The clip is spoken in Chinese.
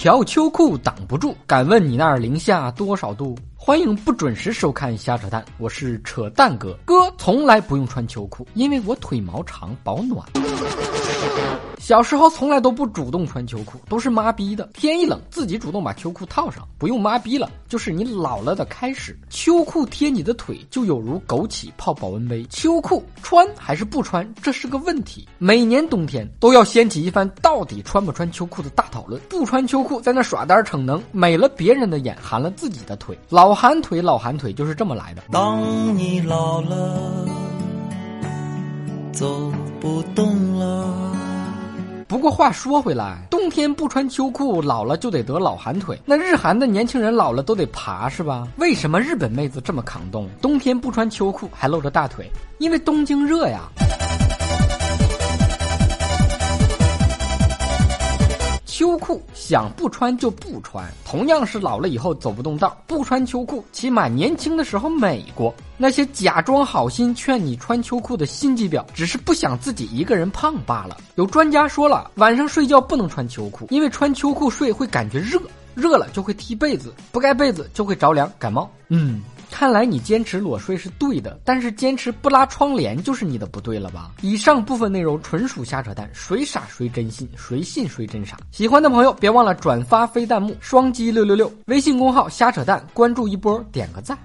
条秋裤挡不住，敢问你那儿零下多少度？欢迎不准时收看瞎扯淡，我是扯淡哥哥，从来不用穿秋裤，因为我腿毛长，保暖。小时候从来都不主动穿秋裤，都是妈逼的。天一冷，自己主动把秋裤套上，不用妈逼了，就是你老了的开始。秋裤贴你的腿，就有如枸杞泡保温杯。秋裤穿还是不穿，这是个问题。每年冬天都要掀起一番到底穿不穿秋裤的大讨论。不穿秋裤在那耍单逞能，美了别人的眼，寒了自己的腿。老寒腿，老寒腿就是这么来的。当你老了，走不动了。不过话说回来，冬天不穿秋裤，老了就得得老寒腿。那日韩的年轻人老了都得爬是吧？为什么日本妹子这么抗冻？冬天不穿秋裤还露着大腿？因为东京热呀。裤想不穿就不穿，同样是老了以后走不动道。不穿秋裤，起码年轻的时候美过。那些假装好心劝你穿秋裤的心机婊，只是不想自己一个人胖罢了。有专家说了，晚上睡觉不能穿秋裤，因为穿秋裤睡会感觉热，热了就会踢被子，不盖被子就会着凉感冒。嗯。看来你坚持裸睡是对的，但是坚持不拉窗帘就是你的不对了吧？以上部分内容纯属瞎扯淡，谁傻谁真信，谁信谁真傻。喜欢的朋友别忘了转发飞弹幕，双击六六六，微信公号瞎扯淡，关注一波，点个赞。